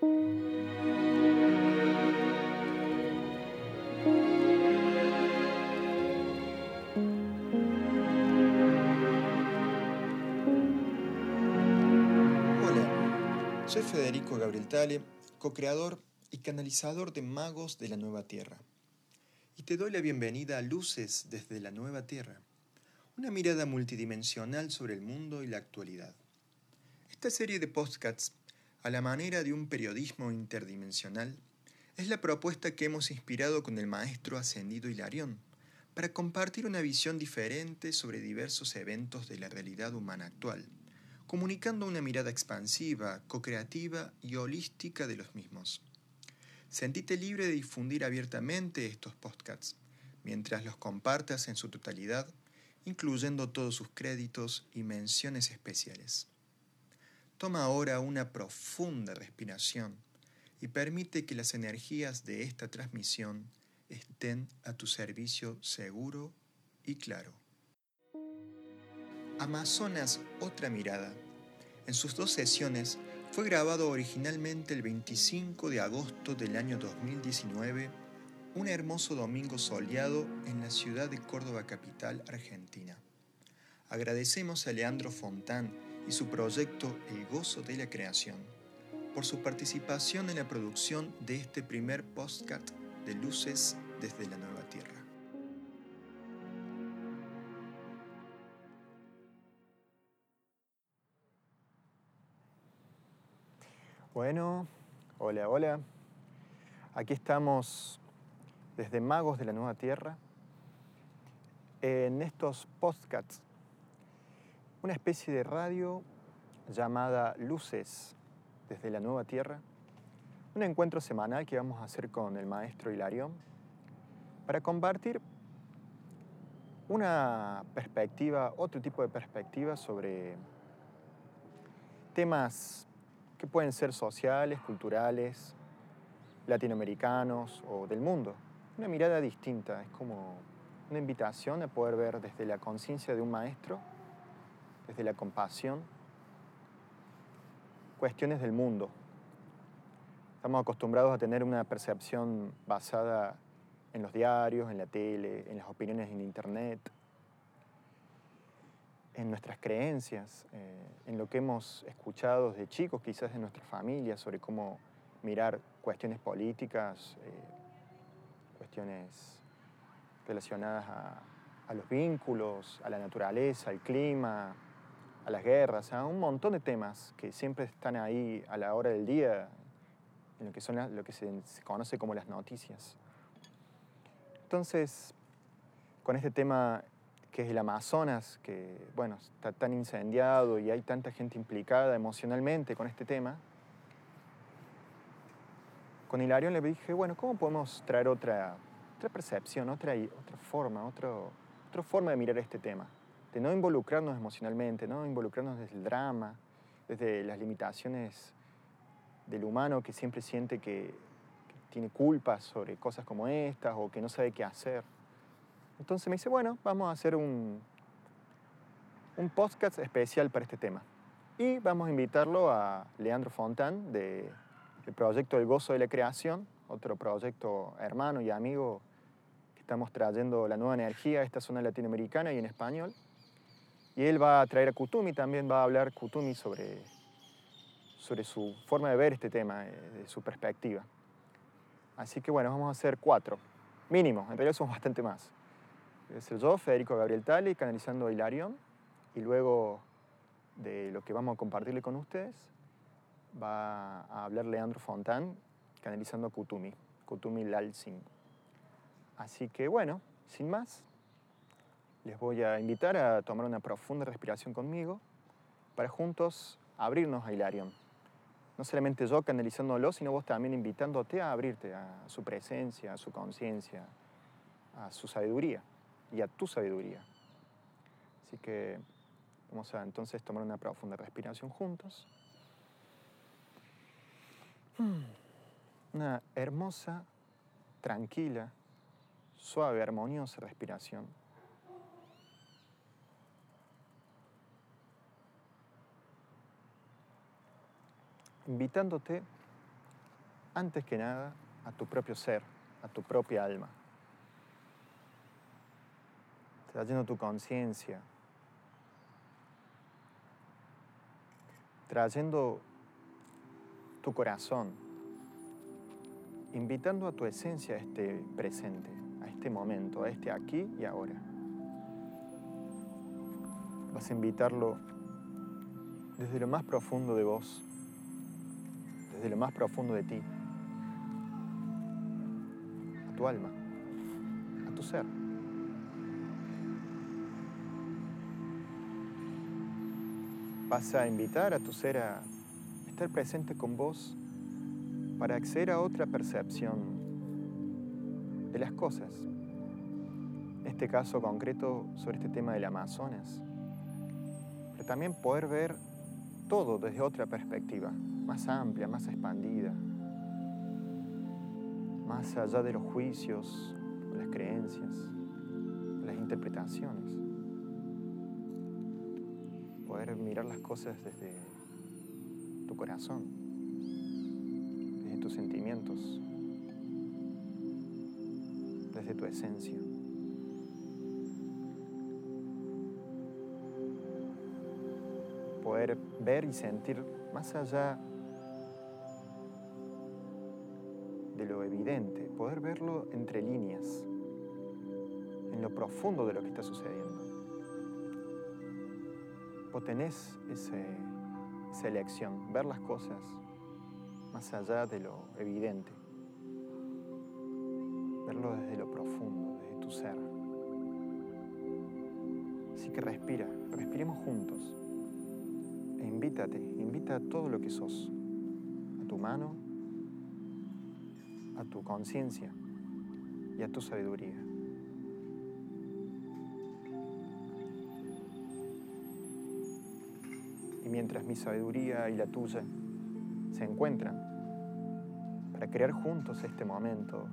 Soy Federico Gabriel Tale, co-creador y canalizador de Magos de la Nueva Tierra. Y te doy la bienvenida a Luces desde la Nueva Tierra, una mirada multidimensional sobre el mundo y la actualidad. Esta serie de podcasts, a la manera de un periodismo interdimensional, es la propuesta que hemos inspirado con el maestro ascendido Hilarión para compartir una visión diferente sobre diversos eventos de la realidad humana actual, comunicando una mirada expansiva, co-creativa y holística de los mismos. Sentite libre de difundir abiertamente estos podcasts, mientras los compartas en su totalidad, incluyendo todos sus créditos y menciones especiales. Toma ahora una profunda respiración y permite que las energías de esta transmisión estén a tu servicio seguro y claro. Amazonas Otra Mirada. En sus dos sesiones fue grabado originalmente el 25 de agosto del año 2019, un hermoso domingo soleado en la ciudad de Córdoba capital, Argentina. Agradecemos a Leandro Fontán y su proyecto El Gozo de la Creación por su participación en la producción de este primer postcard de Luces desde la Nueva Tierra. Bueno, hola, hola. Aquí estamos desde Magos de la Nueva Tierra en estos podcasts, una especie de radio llamada Luces desde la Nueva Tierra, un encuentro semanal que vamos a hacer con el maestro Hilarión para compartir una perspectiva, otro tipo de perspectiva sobre temas que pueden ser sociales, culturales, latinoamericanos o del mundo. Una mirada distinta, es como una invitación a poder ver desde la conciencia de un maestro, desde la compasión, cuestiones del mundo. Estamos acostumbrados a tener una percepción basada en los diarios, en la tele, en las opiniones en internet, en nuestras creencias, eh, en lo que hemos escuchado de chicos, quizás de nuestras familias, sobre cómo mirar cuestiones políticas, eh, cuestiones relacionadas a, los vínculos, a la naturaleza, al clima, a las guerras, a un montón de temas que siempre están ahí a la hora del día, en lo que, son lo que se, conoce como las noticias. Entonces, con este tema que es el Amazonas, que bueno, está tan incendiado y hay tanta gente implicada emocionalmente con este tema, con Hilarión le dije, bueno, ¿cómo podemos traer otra, otra percepción, otra, otra forma, otro, otra forma de mirar este tema? De no involucrarnos emocionalmente, no involucrarnos desde el drama, desde las limitaciones del humano que siempre siente que, que tiene culpas sobre cosas como estas o que no sabe qué hacer. Entonces me dice, bueno, vamos a hacer un, un podcast especial para este tema. Y vamos a invitarlo a Leandro Fontán del proyecto El Gozo de la Creación, otro proyecto hermano y amigo que estamos trayendo la nueva energía a esta zona latinoamericana y en español. Y él va a traer a Kutumi, también va a hablar Kutumi sobre, sobre su forma de ver este tema, eh, de su perspectiva. Así que bueno, vamos a hacer cuatro, mínimo, en realidad somos bastante más. Voy a ser yo, Federico Gabriel Tali, canalizando a Hilarión, y luego de lo que vamos a compartirle con ustedes, va a hablar Leandro Fontán, canalizando a Kutumi, Kutumi Lalsin. Así que bueno, sin más, les voy a invitar a tomar una profunda respiración conmigo para juntos abrirnos a Hilarión. No solamente yo canalizándolo, sino vos también invitándote a abrirte a su presencia, a su conciencia, a su sabiduría y a tu sabiduría. Así que vamos a entonces tomar una profunda respiración juntos. Una hermosa, tranquila, suave, armoniosa respiración. Invitándote antes que nada a tu propio ser, a tu propia alma. Trayendo tu conciencia, trayendo tu corazón, invitando a tu esencia a este presente, a este momento, a este aquí y ahora. Vas a invitarlo desde lo más profundo de vos, desde lo más profundo de ti, a tu alma, a tu ser. Vas a invitar a tu ser a estar presente con vos para acceder a otra percepción de las cosas. En este caso concreto sobre este tema del Amazonas. Pero también poder ver todo desde otra perspectiva, más amplia, más expandida, más allá de los juicios, las creencias, las interpretaciones. Poder mirar las cosas desde tu corazón, desde tus sentimientos, desde tu esencia. Poder ver y sentir más allá de lo evidente, poder verlo entre líneas, en lo profundo de lo que está sucediendo. Vos tenés esa elección, ver las cosas más allá de lo evidente, verlo desde lo profundo, desde tu ser. Así que respira, respiremos juntos invítate, invita a todo lo que sos, a tu mano, a tu conciencia y a tu sabiduría. Y mientras mi sabiduría y la tuya se encuentran para crear juntos este momento,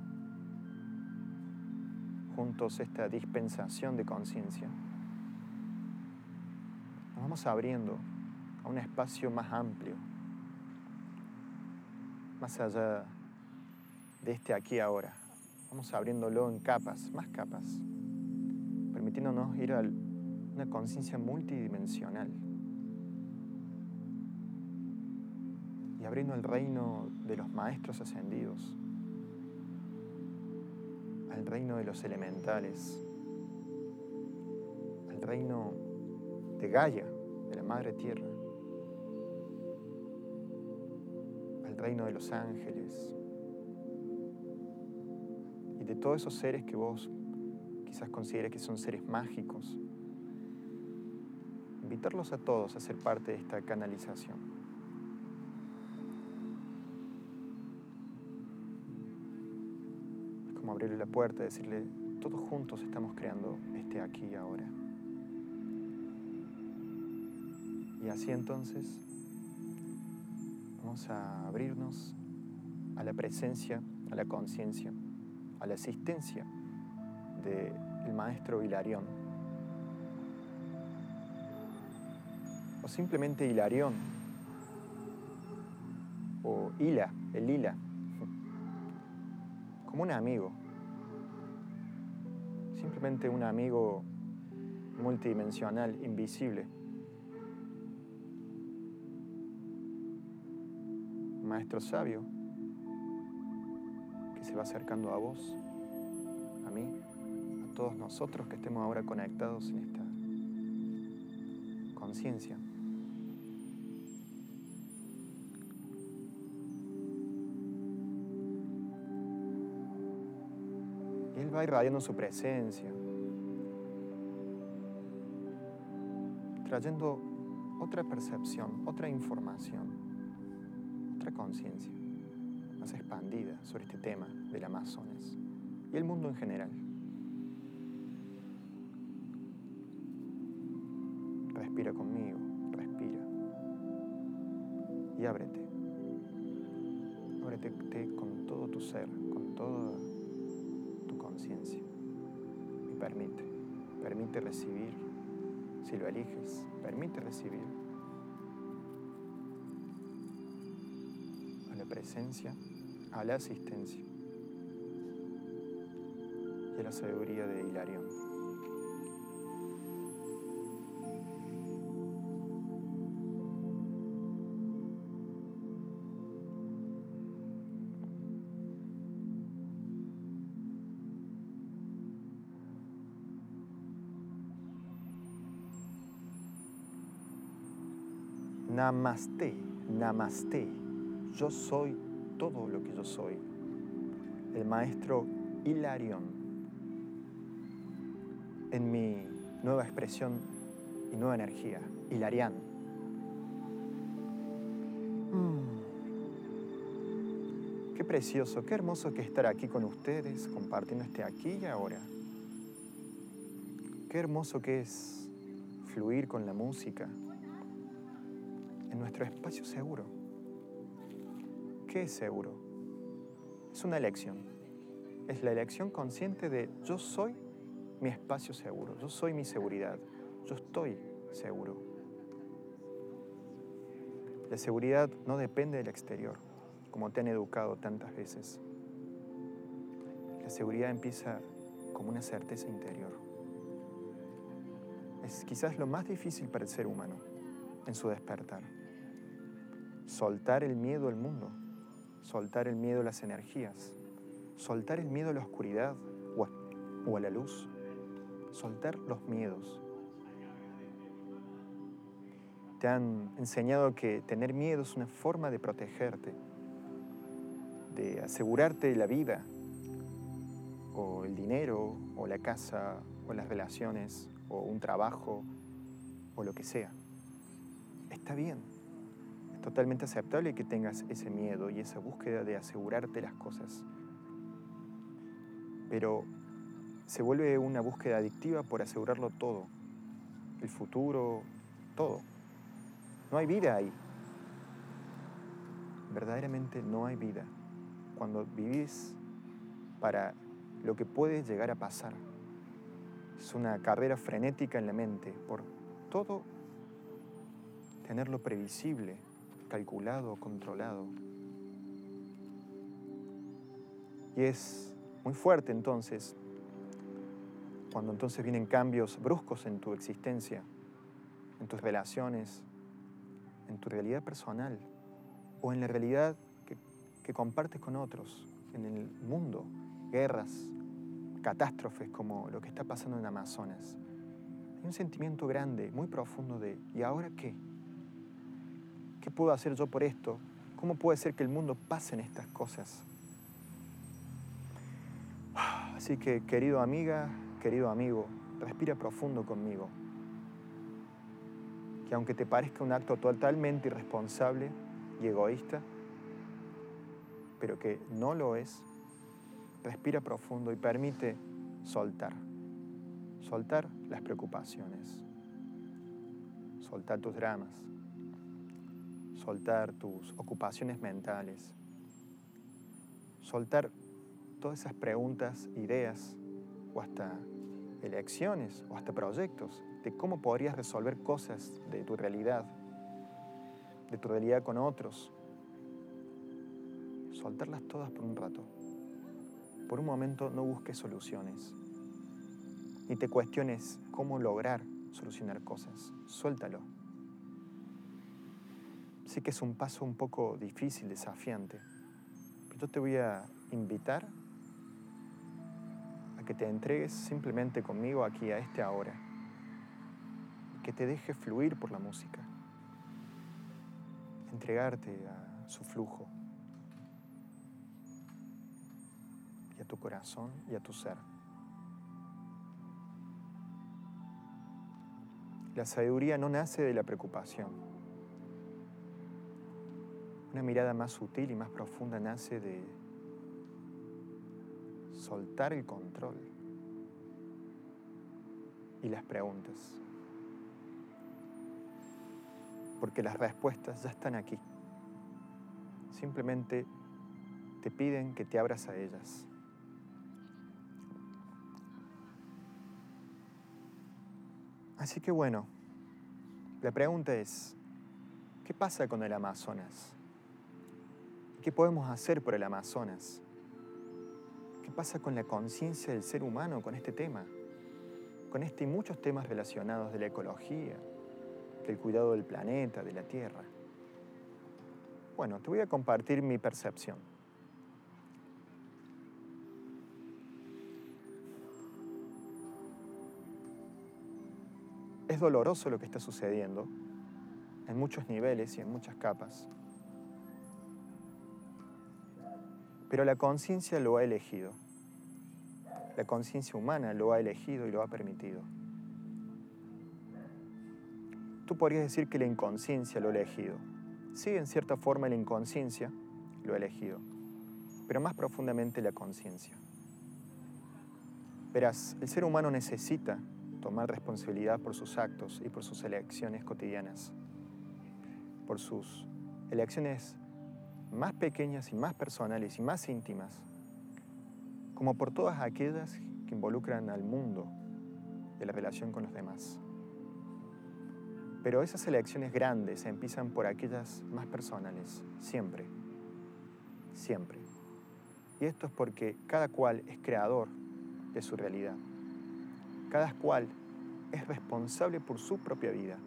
juntos esta dispensación de conciencia, nos vamos abriendo a un espacio más amplio, más allá de este aquí ahora. Vamos abriéndolo en capas, más capas, permitiéndonos ir a una conciencia multidimensional y abriendo el reino de los maestros ascendidos, al reino de los elementales, al reino de Gaia, de la Madre Tierra, reino de los ángeles, de todos esos seres que vos quizás consideres que son seres mágicos. Invitarlos a todos a ser parte de esta canalización. Es como abrirle la puerta y decirle, todos juntos estamos creando este aquí y ahora. Y así entonces a abrirnos a la presencia, a la conciencia a la existencia del maestro Hilarión. O simplemente Hilarión. O Hila, el Hila. Como un amigo. Simplemente un amigo multidimensional, invisible. Maestro sabio se va acercando a vos, a mí, a todos nosotros que estemos ahora conectados en esta conciencia. Él va irradiando su presencia, trayendo otra percepción, otra información, conciencia más expandida sobre este tema del Amazonas y el mundo en general. Respira conmigo, respira. Y ábrete. Ábrete con todo tu ser, con toda tu conciencia. Y permite, permite recibir, si lo eliges, permite recibir la presencia a la asistencia y a la sabiduría de Hilarión. Namaste, namaste. Yo soy todo lo que yo soy. El maestro Hilarión. En mi nueva expresión y nueva energía, Hilarián. Mm. Qué precioso, qué hermoso que estar aquí con ustedes, compartiendo este aquí y ahora. Qué hermoso que es fluir con la música, en nuestro espacio seguro. ¿Qué es seguro? Es una elección. Es la elección consciente de yo soy mi espacio seguro, yo soy mi seguridad, yo estoy seguro. La seguridad no depende del exterior, como te han educado tantas veces. La seguridad empieza como una certeza interior. Es quizás lo más difícil para el ser humano en su despertar soltar el miedo al mundo, soltar el miedo a las energías, soltar el miedo a la oscuridad o a, la luz, soltar los miedos. Te han enseñado que tener miedo es una forma de protegerte, de asegurarte la vida, o el dinero, o la casa, o las relaciones, o un trabajo, o lo que sea. Está bien totalmente aceptable que tengas ese miedo y esa búsqueda de asegurarte las cosas. Pero se vuelve una búsqueda adictiva por asegurarlo todo, el futuro, todo. No hay vida ahí. Verdaderamente no hay vida cuando vivís para lo que puede llegar a pasar. Es una carrera frenética en la mente por todo tenerlo previsible, calculado, controlado. Y es muy fuerte entonces, cuando entonces vienen cambios bruscos en tu existencia, en tus relaciones, en tu realidad personal o en la realidad que, que compartes con otros, en el mundo, guerras, catástrofes como lo que está pasando en Amazonas. Hay un sentimiento grande, muy profundo de ¿y ahora qué? ¿Qué puedo hacer yo por esto? ¿Cómo puede ser que el mundo pase en estas cosas? Así que, querido amiga, querido amigo, respira profundo conmigo. Que aunque te parezca un acto totalmente irresponsable y egoísta, pero que no lo es, respira profundo y permite soltar. Soltar las preocupaciones. Soltar tus dramas soltar tus ocupaciones mentales, soltar todas esas preguntas, ideas o hasta elecciones o hasta proyectos de cómo podrías resolver cosas de tu realidad, de tu realidad con otros. Soltarlas todas por un rato. Por un momento no busques soluciones, ni te cuestiones cómo lograr solucionar cosas. Suéltalo. Sí que es un paso un poco difícil, desafiante. Pero yo te voy a invitar a que te entregues simplemente conmigo aquí a este ahora. Que te deje fluir por la música. Entregarte a su flujo. Y a tu corazón y a tu ser. La sabiduría no nace de la preocupación una mirada más sutil y más profunda nace de soltar el control y las preguntas. Porque las respuestas ya están aquí. Simplemente te piden que te abras a ellas. Así que bueno, la pregunta es, ¿qué pasa con el Amazonas? ¿Qué podemos hacer por el Amazonas? ¿Qué pasa con la conciencia del ser humano con este tema? Con este y muchos temas relacionados de la ecología, del cuidado del planeta, de la Tierra. Bueno, te voy a compartir mi percepción. Es doloroso lo que está sucediendo en muchos niveles y en muchas capas. Pero la conciencia lo ha elegido. La conciencia humana lo ha elegido y lo ha permitido. Tú podrías decir que la inconsciencia lo ha elegido. Sí, en cierta forma la inconsciencia lo ha elegido, pero más profundamente la conciencia. Verás, el ser humano necesita tomar responsabilidad por sus actos y por sus elecciones cotidianas, por sus elecciones más pequeñas y más personales y más íntimas, como por todas aquellas que involucran al mundo de la relación con los demás. Pero esas elecciones grandes empiezan por aquellas más personales, siempre, siempre. Y esto es porque cada cual es creador de su realidad. Cada cual es responsable por su propia vida.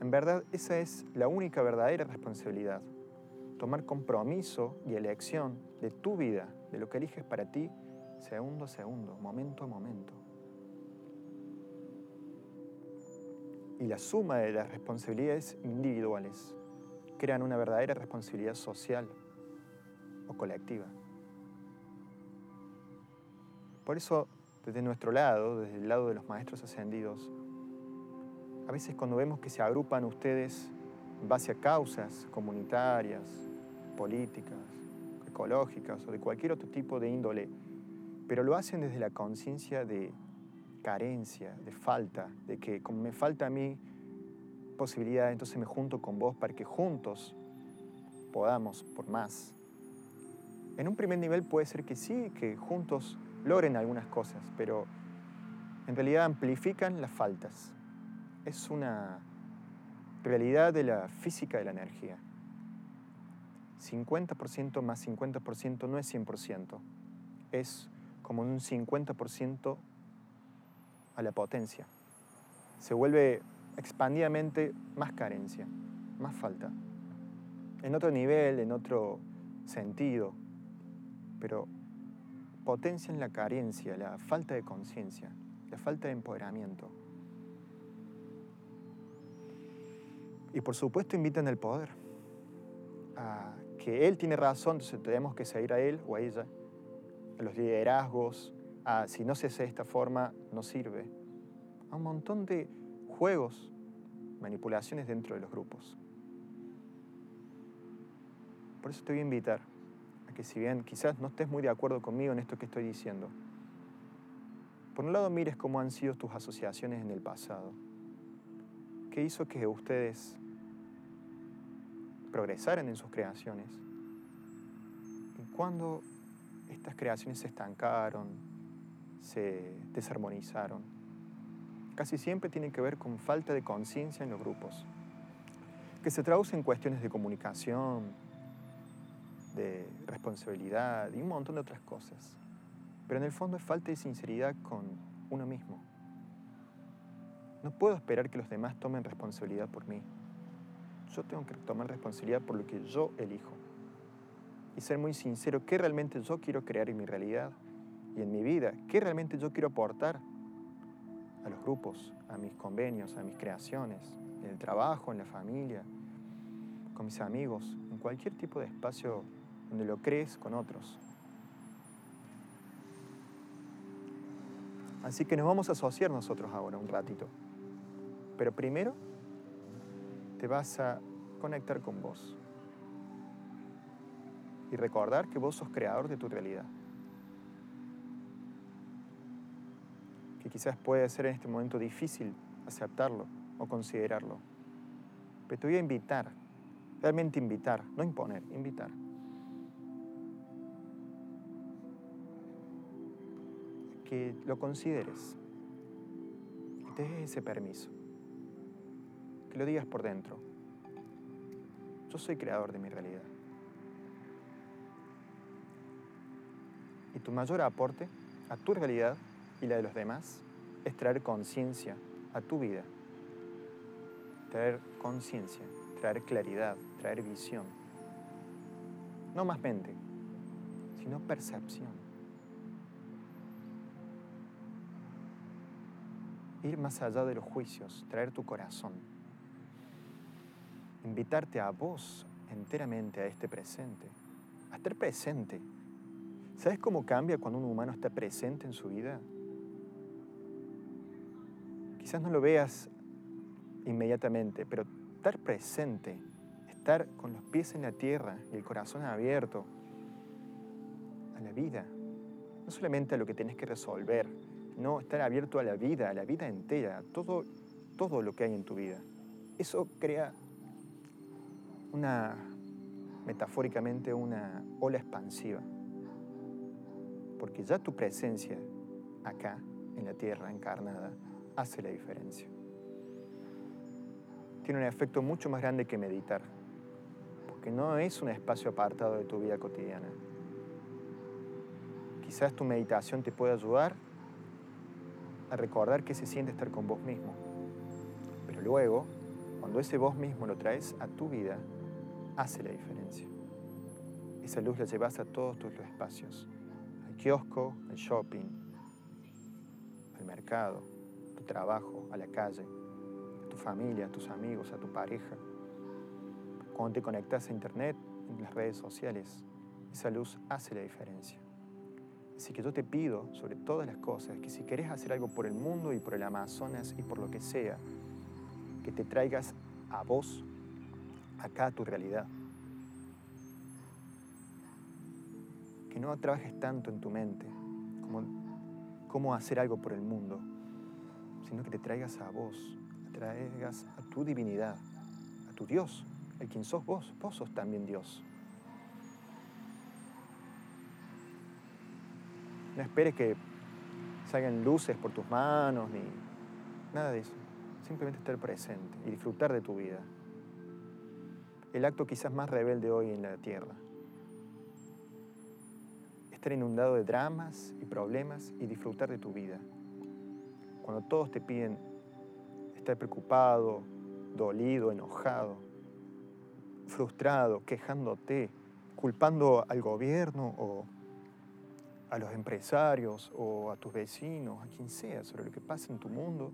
En verdad, esa es la única verdadera responsabilidad. Tomar compromiso y elección de tu vida, de lo que eliges para ti, segundo a segundo, momento a momento. y la suma de las responsabilidades individuales crean una verdadera responsabilidad social o colectiva. Por eso, desde nuestro lado, desde el lado de los maestros ascendidos, a veces cuando vemos que se agrupan ustedes en base a causas comunitarias, políticas, ecológicas o de cualquier otro tipo de índole, pero lo hacen desde la conciencia de carencia, de falta, de que como me falta a mí posibilidad, entonces me junto con vos para que juntos podamos por más. En un primer nivel puede ser que sí, que juntos logren algunas cosas, pero en realidad amplifican las faltas. Es una realidad de la física de la energía. 50% más 50% no es 100%, es como un 50% a la potencia. Se vuelve expandidamente más carencia, más falta. En otro nivel, en otro sentido, pero potencia en la carencia, la falta de conciencia, la falta de empoderamiento. Y por supuesto invitan al poder, a que él tiene razón, entonces tenemos que seguir a él o a ella, a los liderazgos, Ah, si no se hace de esta forma, no sirve. A un montón de juegos, manipulaciones dentro de los grupos. Por eso te voy a invitar a que si bien quizás no estés muy de acuerdo conmigo en esto que estoy diciendo, por un lado mires cómo han sido tus asociaciones en el pasado. ¿Qué hizo que ustedes progresaran en sus creaciones? Y cuando estas creaciones se estancaron, se desarmonizaron. Casi siempre tienen que ver con falta de conciencia en los grupos, que se traduce en cuestiones de comunicación, de responsabilidad y un montón de otras cosas. Pero en el fondo es falta de sinceridad con uno mismo. No puedo esperar que los demás tomen responsabilidad por mí. Yo tengo que tomar responsabilidad por lo que yo elijo. Y ser muy sincero, ¿qué realmente yo quiero crear en mi realidad? y en mi vida, qué realmente yo quiero aportar a los grupos, a mis convenios, a mis creaciones, en el trabajo, en la familia, con mis amigos, en cualquier tipo de espacio donde lo crees con otros. Así que nos vamos a asociar nosotros ahora un ratito. Pero primero te vas a conectar con vos y recordar que vos sos creador de tu realidad. quizás puede ser en este momento difícil aceptarlo o considerarlo. Pero te voy a invitar, realmente invitar, no imponer, invitar. Que lo consideres, que te des ese permiso, que lo digas por dentro. Yo soy creador de mi realidad. Y tu mayor aporte a tu realidad y la de los demás es traer conciencia a tu vida. Traer conciencia, traer claridad, traer visión. No más mente, sino percepción. Ir más allá de los juicios, traer tu corazón. Invitarte a vos enteramente a este presente, a estar presente. ¿Sabes cómo cambia cuando un humano está presente en su vida? Quizás no lo veas inmediatamente, pero estar presente, estar con los pies en la tierra y el corazón abierto a la vida, no solamente a lo que tienes que resolver, no estar abierto a la vida, a la vida entera, a todo, todo lo que hay en tu vida. Eso crea una, metafóricamente, una ola expansiva. Porque ya tu presencia acá, en la tierra encarnada, hace la diferencia. Tiene un efecto mucho más grande que meditar, porque no es un espacio apartado de tu vida cotidiana. Quizás tu meditación te pueda ayudar a recordar que se siente estar con vos mismo, pero luego, cuando ese vos mismo lo traes a tu vida, hace la diferencia. Esa luz la llevas a todos tus espacios, al kiosco, al shopping, al mercado, a tu trabajo, a la calle, a tu familia, a tus amigos, a tu pareja. Cuando te conectas a internet, en las redes sociales, esa luz hace la diferencia. Así que yo te pido, sobre todas las cosas, que si querés hacer algo por el mundo y por el Amazonas y por lo que sea, que te traigas a vos acá a tu realidad. Que no trabajes tanto en tu mente como cómo hacer algo por el mundo, sino que te traigas a vos, te traigas a tu divinidad, a tu Dios, el quien sos vos, vos sos también Dios. No esperes que salgan luces por tus manos ni nada de eso. Simplemente estar presente y disfrutar de tu vida el acto quizás más rebelde hoy en la tierra. Estar inundado de dramas y problemas y disfrutar de tu vida. Cuando todos te piden estar preocupado, dolido, enojado, frustrado, quejándote, culpando al gobierno o a los empresarios o a tus vecinos, a quien sea, sobre lo que pasa en tu mundo,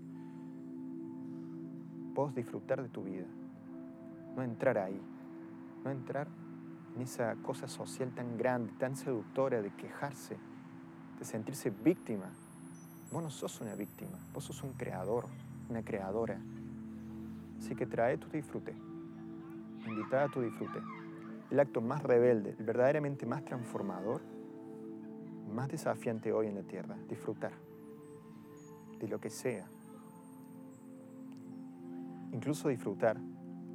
vos disfrutar de tu vida no entrar ahí, no entrar en esa cosa social tan grande, tan seductora de quejarse, de sentirse víctima. Vos no sos una víctima, vos sos un creador, una creadora. Así que trae tu disfrute, invita a tu disfrute. El acto más rebelde, el verdaderamente más transformador, más desafiante hoy en la tierra, disfrutar de lo que sea. Incluso disfrutar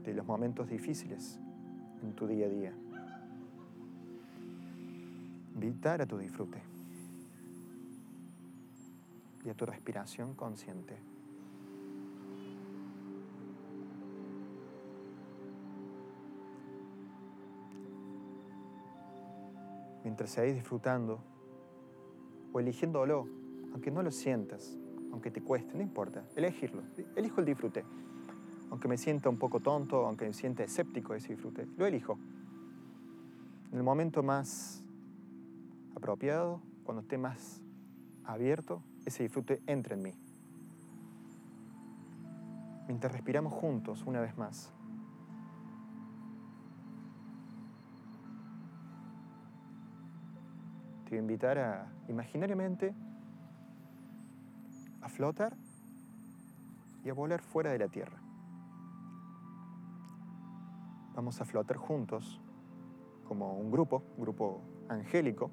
de los momentos difíciles en tu día a día. Invitar a tu disfrute y a tu respiración consciente. Mientras seguís disfrutando o eligiéndolo, aunque no lo sientas, aunque te cueste, no importa, elegirlo, elijo el disfrute aunque me sienta un poco tonto, aunque me sienta escéptico de ese disfrute, lo elijo. En el momento más apropiado, cuando esté más abierto, ese disfrute entra en mí. Mientras respiramos juntos una vez más. Te voy a invitar a imaginariamente a flotar y a volar fuera de la Tierra. Vamos a flotar juntos como un grupo, un grupo angélico,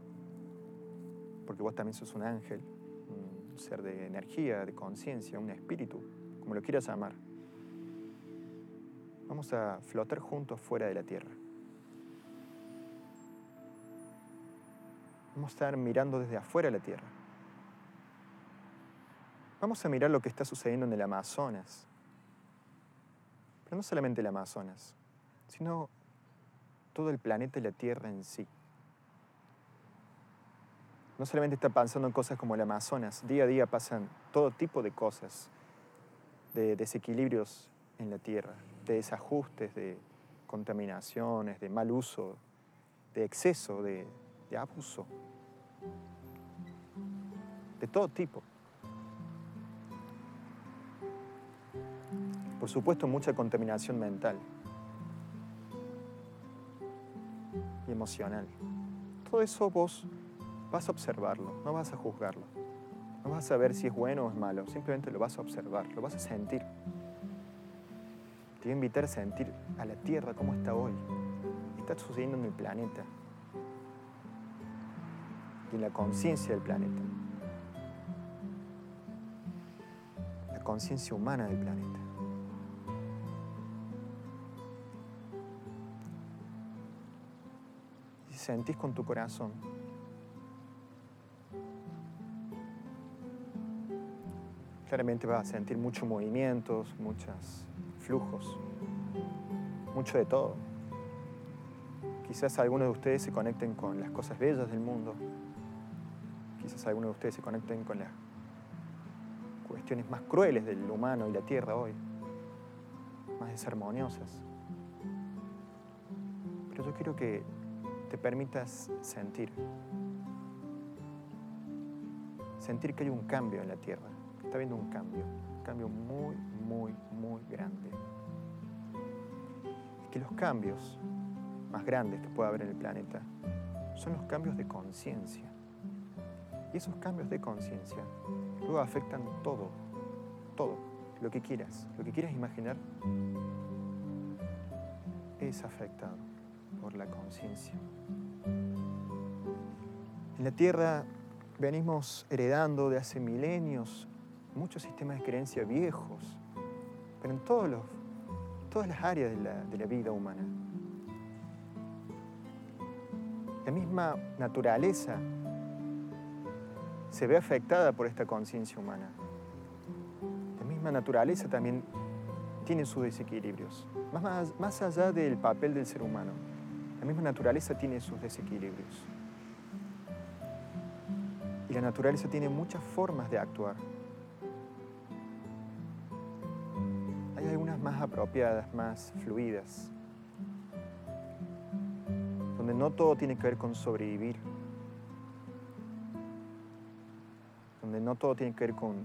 porque vos también sos un ángel, un ser de energía, de conciencia, un espíritu, como lo quieras llamar. Vamos a flotar juntos fuera de la Tierra. Vamos a estar mirando desde afuera la Tierra. Vamos a mirar lo que está sucediendo en el Amazonas. Pero no solamente el Amazonas sino todo el planeta y la Tierra en sí. no solamente está pensando en cosas como el Amazonas, día a día pasan todo tipo de cosas, de desequilibrios en la tierra, de desajustes, de contaminaciones, de mal uso, de exceso, de, de abuso, de todo tipo. Por supuesto, mucha contaminación mental y emocional. Todo eso vos vas a observarlo, no vas a juzgarlo. No vas a ver si es bueno o es malo, simplemente lo vas a observar, lo vas a sentir. Te voy a invitar a sentir a la Tierra como está hoy. Está sucediendo en el planeta. Y en la conciencia del planeta. La conciencia humana del planeta. Sentís con tu corazón claramente vas a sentir muchos movimientos, muchos flujos, mucho de todo. Quizás algunos de ustedes se conecten con las cosas bellas del mundo. Quizás algunos de ustedes se conecten con las cuestiones más crueles del humano y la tierra hoy, más desarmoniosas. Pero yo quiero que te permitas sentir, sentir que hay un cambio en la tierra está habiendo un cambio, un cambio muy, muy, muy grande. Y que los cambios más grandes que pueda haber en el planeta son los cambios de conciencia. Y esos cambios de conciencia luego afectan todo, todo, lo que quieras, lo que quieras imaginar es afectado por la conciencia. En la Tierra venimos heredando de hace milenios muchos sistemas de creencia viejos, pero en todos los, todas las áreas de la, de la vida humana. La misma naturaleza se ve afectada por esta conciencia humana. La misma naturaleza también tiene sus desequilibrios, más, más allá del papel del ser humano. La misma naturaleza tiene sus desequilibrios. Y la naturaleza tiene muchas formas de actuar. más apropiadas, más fluidas, donde no todo tiene que ver con sobrevivir, donde no todo tiene que ver con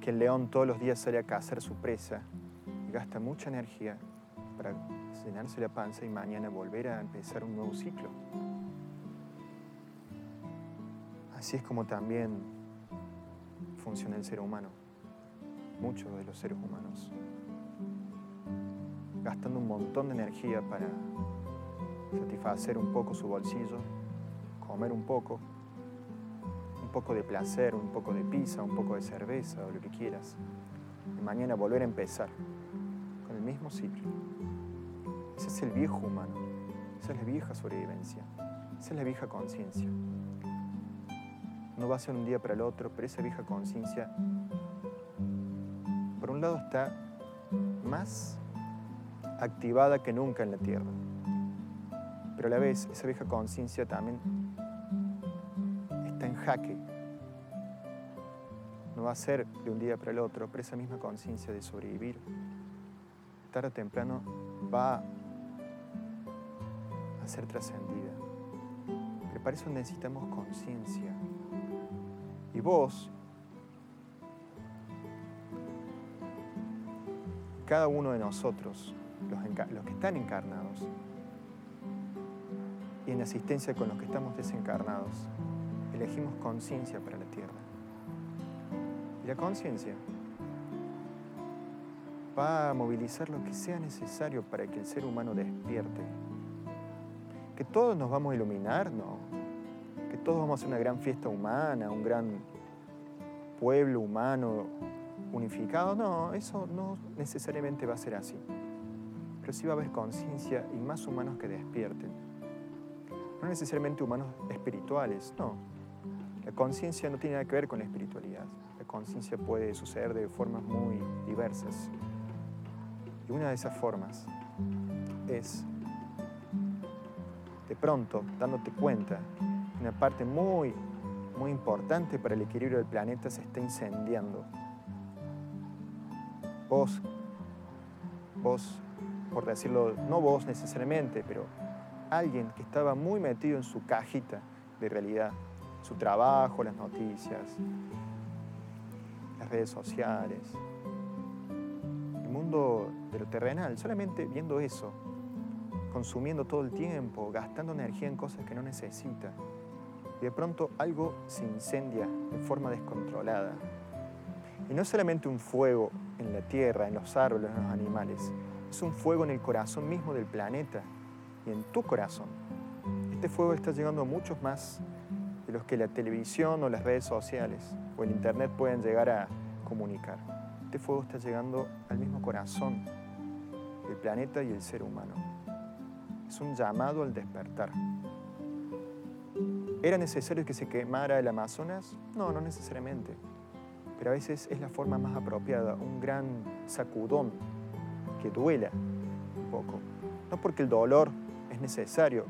que el león todos los días sale a cazar su presa y gasta mucha energía para llenarse la panza y mañana volver a empezar un nuevo ciclo. Así es como también funciona el ser humano, muchos de los seres humanos gastando un montón de energía para satisfacer un poco su bolsillo, comer un poco, un poco de placer, un poco de pizza, un poco de cerveza o lo que quieras, y mañana volver a empezar con el mismo ciclo. Ese es el viejo humano, esa es la vieja sobrevivencia, esa es la vieja conciencia. No va a ser un día para el otro, pero esa vieja conciencia, por un lado está más activada que nunca en la tierra. Pero a la vez esa vieja conciencia también está en jaque. No va a ser de un día para el otro, pero esa misma conciencia de sobrevivir, tarde o temprano, va a ser trascendida. Pero para eso necesitamos conciencia. Y vos, cada uno de nosotros, los, que están encarnados y en asistencia con los que estamos desencarnados, elegimos conciencia para la tierra. Y la conciencia va a movilizar lo que sea necesario para que el ser humano despierte. Que todos nos vamos a iluminar, no. Que todos vamos a hacer una gran fiesta humana, un gran pueblo humano unificado, no, eso no necesariamente va a ser así pero sí va a haber conciencia y más humanos que despierten. No necesariamente humanos espirituales, no. La conciencia no tiene nada que ver con la espiritualidad. La conciencia puede suceder de formas muy diversas. Y una de esas formas es, pronto, dándote cuenta, una parte muy muy importante para el equilibrio del planeta se está incendiando. Vos, vos, por decirlo, no vos necesariamente, pero alguien que estaba muy metido en su cajita de realidad, su trabajo, las noticias, las redes sociales, el mundo de lo terrenal, solamente viendo eso, consumiendo todo el tiempo, gastando energía en cosas que no necesita. Y de pronto algo se incendia de forma descontrolada. Y no es solamente un fuego en la tierra, en los árboles, en los animales, es un fuego en el corazón mismo del planeta y en tu corazón. Este fuego está llegando a muchos más de los que la televisión o las redes sociales o el internet pueden llegar a comunicar. Este fuego está llegando al mismo corazón del planeta y el ser humano. Es un llamado al despertar. ¿Era necesario que se quemara el Amazonas? No, no necesariamente. Pero a veces es la forma más apropiada, un gran sacudón que duela un poco. No porque el dolor es necesario,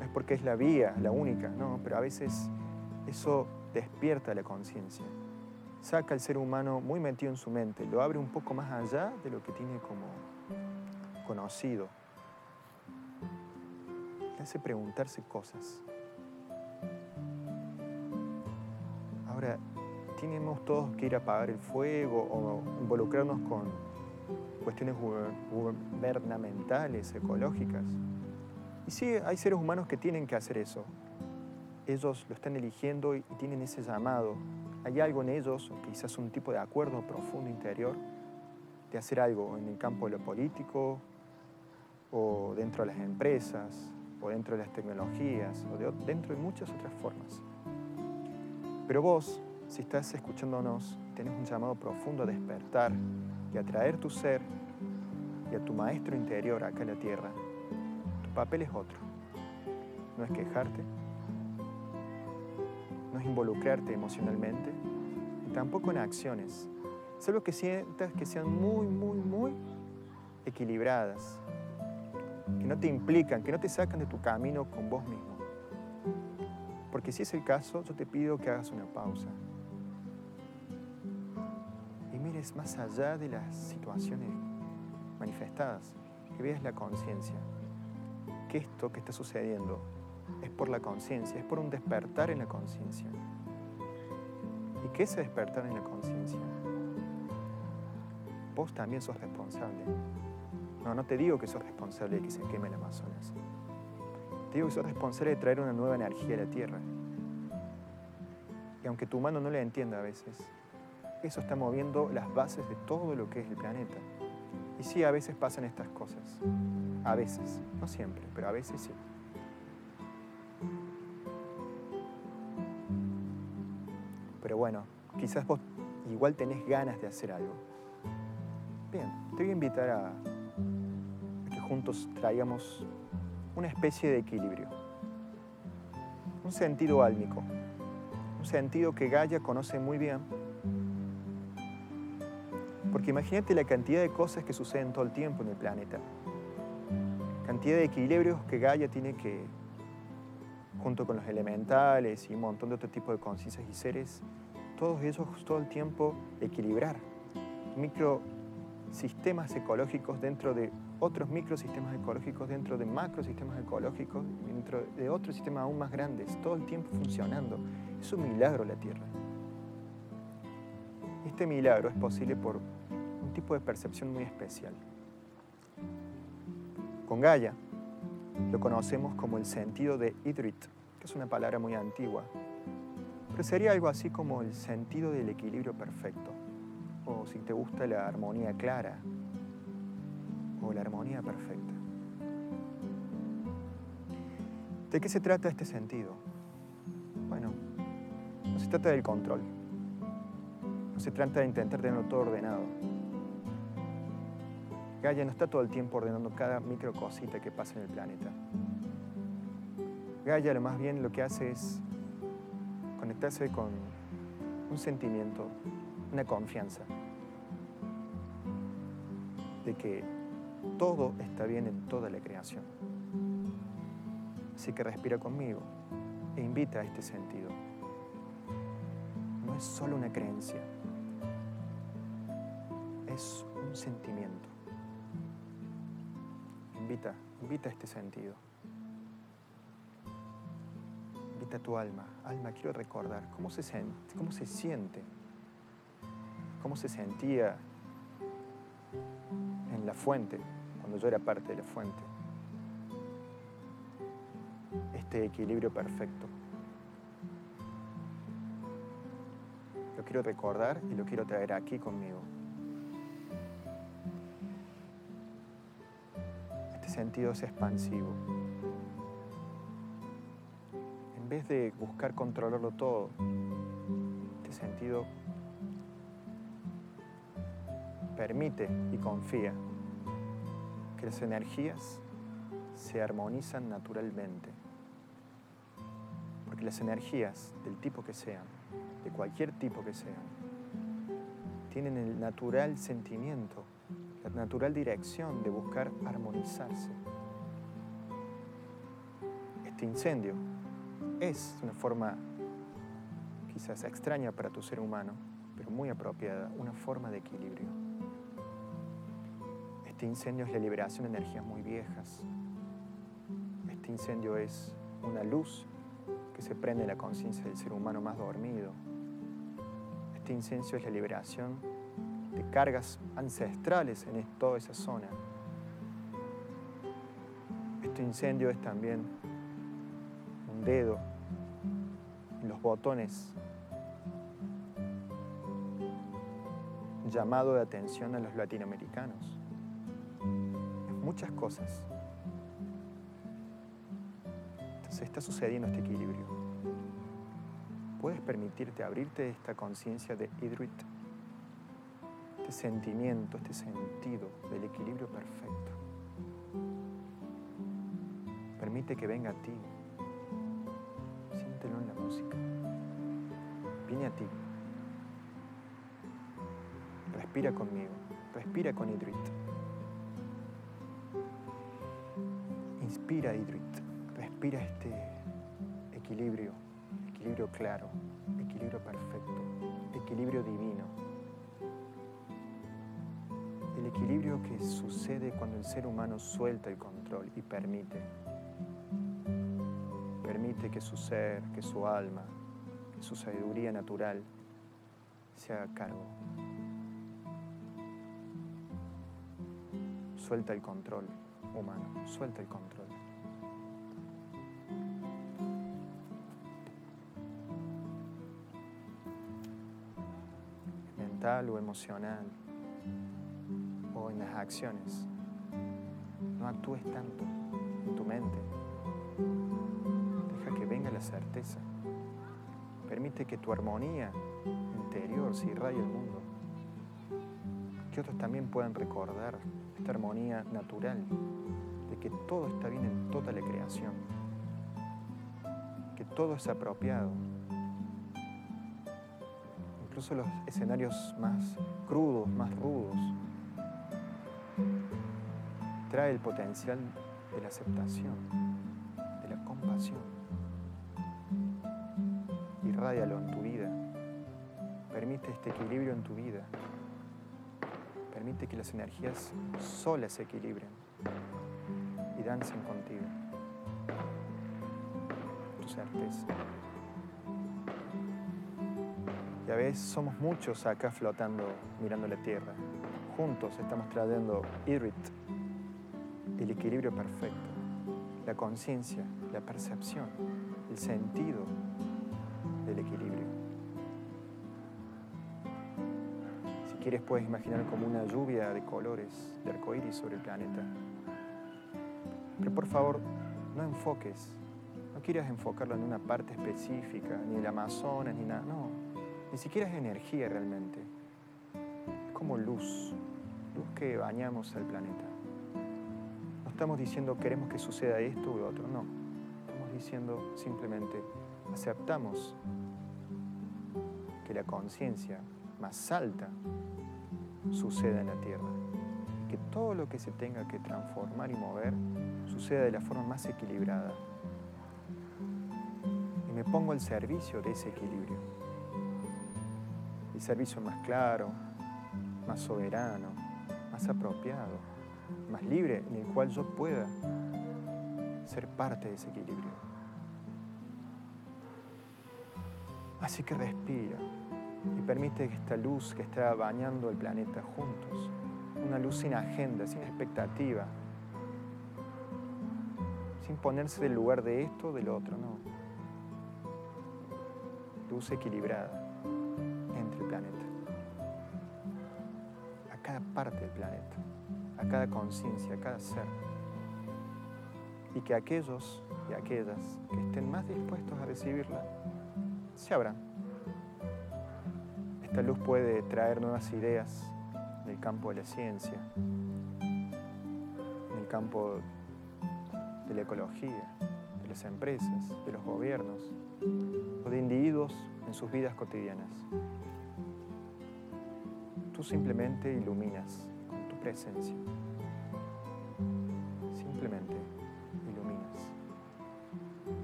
es porque es la vía, la única, no, pero a veces eso despierta la conciencia. Saca al ser humano muy metido en su mente, lo abre un poco más allá de lo que tiene como conocido. Le hace preguntarse cosas. Ahora, ¿tenemos todos que ir a apagar el fuego o involucrarnos con cuestiones gubernamentales, ecológicas? Y sí, hay seres humanos que tienen que hacer eso. Ellos lo están eligiendo y tienen ese llamado. Hay algo en ellos, o quizás un tipo de acuerdo profundo interior, de hacer algo en el campo de lo político, o dentro de las empresas, o dentro de las tecnologías, o dentro de muchas otras formas. Pero vos, si estás escuchándonos, tenés un llamado profundo a despertar y a traer tu ser y a tu maestro interior acá en la tierra papel es otro. No es quejarte, no es involucrarte emocionalmente, y tampoco en acciones. Solo que sientas que sean muy, muy, muy equilibradas, que no te implican, que no te sacan de tu camino con vos mismo. Porque si es el caso, yo te pido que hagas una pausa y mires más allá de las situaciones manifestadas, que veas la conciencia que esto que está sucediendo es por la conciencia, es por un despertar en la conciencia. ¿Y qué es despertar en la conciencia? Vos también sos responsable. No, no te digo que sos responsable de que se queme el Amazonas. Te digo que sos responsable de traer una nueva energía a la Tierra. Y aunque tu mano no le entienda a veces, eso está moviendo las bases de todo lo que es el planeta. Y sí, a veces pasan estas cosas. A veces, no siempre, pero a veces sí. Pero bueno, quizás vos igual tenés ganas de hacer algo. Bien, te voy a invitar a, juntos traigamos una especie de equilibrio. Un sentido álmico. Un sentido que Gaia conoce muy bien porque imagínate la cantidad de cosas que suceden todo el tiempo en el planeta. Cantidad de equilibrios que Gaia tiene que, junto con los elementales y un montón de otro tipo de conciencias y seres, todos ellos todo el tiempo equilibrar. Microsistemas ecológicos dentro de otros microsistemas ecológicos, dentro de macrosistemas ecológicos, dentro de otros sistemas aún más grandes, todo el tiempo funcionando. Es un milagro la Tierra. Este milagro es posible por tipo de percepción muy especial. Con Gaia lo conocemos como el sentido de Idrit, que es una palabra muy antigua, pero sería algo así como el sentido del equilibrio perfecto, o si te gusta la armonía clara, la armonía perfecta. ¿De qué se trata este sentido? Bueno, no se trata del control, no se trata de intentar tenerlo todo ordenado, Gaia no está todo el tiempo ordenando cada micro cosita que pasa en el planeta. Gaia lo más bien lo que hace es conectarse con un sentimiento, una confianza de que todo está bien en toda la creación. Así que respira conmigo e invita a este sentido. es solo una creencia, es un sentimiento. Invita, invita a este sentido. Invita a tu alma. Alma, quiero recordar cómo se, cómo se siente, cómo se sentía en la fuente, cuando yo era parte de la fuente. Este equilibrio perfecto. Lo quiero recordar y lo quiero traer aquí conmigo. Este sentido es expansivo. En vez de buscar controlarlo todo, este sentido permite y confía que las energías se armonizan naturalmente. Porque las energías, del tipo que sean, de cualquier tipo que sean, tienen el natural sentimiento, la natural dirección de buscar armonizarse. Este incendio es una forma quizás extraña para tu ser humano, pero muy apropiada, una forma de equilibrio. Este incendio es la liberación de energías muy viejas. Este incendio es una luz que se prende en la conciencia del ser humano más dormido. Este incendio es la liberación de cargas ancestrales en toda esa zona. Este incendio es también un dedo en los botones llamado de atención a los latinoamericanos muchas cosas. Entonces está sucediendo este equilibrio. Puedes permitirte abrirte esta conciencia de Idrit, este sentimiento, este sentido del equilibrio perfecto. Permite que venga a ti. Siéntelo en la música. Viene a ti. Respira conmigo. Respira con Idrit. Respira, Idrit. Respira este equilibrio, equilibrio claro, equilibrio perfecto, equilibrio divino. El equilibrio que sucede cuando el ser humano suelta el control y permite. Permite que su ser, que su alma, que su sabiduría natural se haga cargo. Suelta el control humano, suelta el control. O emocional o en las acciones. No actúes tanto en tu mente. Deja que venga la certeza. Permite que tu armonía interior se irradie el mundo. Que otros también puedan recordar esta armonía natural de que todo está bien en toda la creación. Que todo es apropiado incluso los escenarios más crudos, más rudos, trae el potencial de la aceptación, de la compasión. Irradialo en tu vida. Permite este equilibrio en tu vida. Permite que las energías solas se equilibren y dancen contigo. Tu certeza. Y a veces somos muchos acá flotando, mirando la tierra. Juntos estamos trayendo Irit, el equilibrio perfecto, la conciencia, la percepción, el sentido del equilibrio. Si quieres puedes imaginar como una lluvia de colores, de arcoíris sobre el planeta. Pero por favor, no enfoques, no quieras enfocarlo en una parte específica, ni el Amazonas, ni nada, no ni siquiera es energía realmente. Es como luz, luz que bañamos al planeta. No estamos diciendo queremos que suceda esto u otro, no. Estamos diciendo simplemente aceptamos que la conciencia más alta suceda en la Tierra. Que todo lo que se tenga que transformar y mover suceda de la forma más equilibrada. Y me pongo al servicio de ese equilibrio servicio más claro, más soberano, más apropiado, más libre, en el cual yo pueda ser parte de ese equilibrio. Así que respira y permite que esta luz que está bañando el planeta juntos, una luz sin agenda, sin expectativa, sin ponerse del lugar de esto o del otro, no. Luz equilibrada entre el planeta, a cada parte del planeta, a cada conciencia, a cada ser. Y que aquellos y aquellas que estén más dispuestos a recibirla, se abran. Esta luz puede traer nuevas ideas del campo de la ciencia, en el campo de la ecología, de las empresas, de los gobiernos o de individuos en sus vidas cotidianas. Tú simplemente iluminas con tu presencia. Simplemente iluminas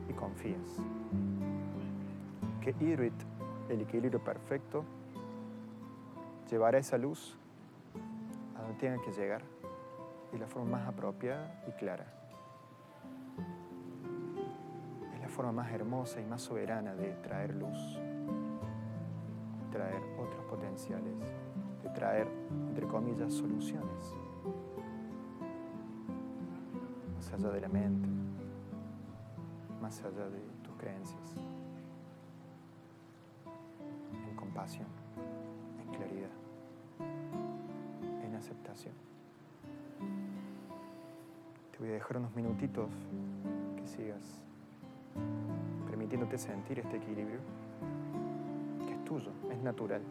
y confías que Irit, el equilibrio perfecto, llevará esa luz a donde tenga que llegar de la forma más apropiada y clara. Es la forma más hermosa y más soberana de traer luz, traer otros potenciales, de traer, entre comillas, soluciones. Más allá de la mente, más allá de tus creencias. En compasión, en claridad, en aceptación. Te voy a dejar unos minutitos que sigas permitiéndote sentir este equilibrio, que es tuyo, es natural,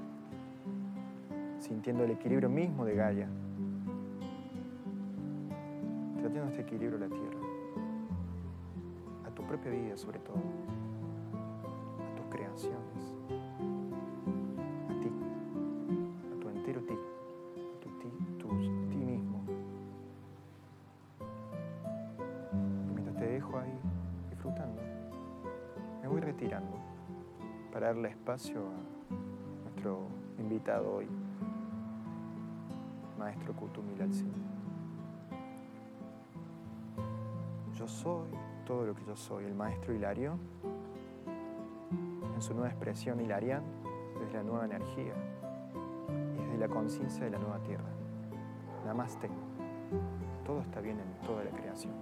sintiendo el equilibrio mismo de Gaia, trayendo este equilibrio a la Tierra, a tu propia vida sobre todo, a tus creaciones, a ti, a tu entero ti, a tu ti, tu ti mismo. Y mientras te dejo ahí disfrutando, me voy retirando para darle espacio a nuestro invitado hoy, Maestro Kutumilal Singh. Yo soy todo lo que yo soy, el Maestro Hilario, en su nueva expresión hilarián, desde la nueva energía y desde la conciencia de la nueva tierra. Namaste. Todo está bien en toda la creación.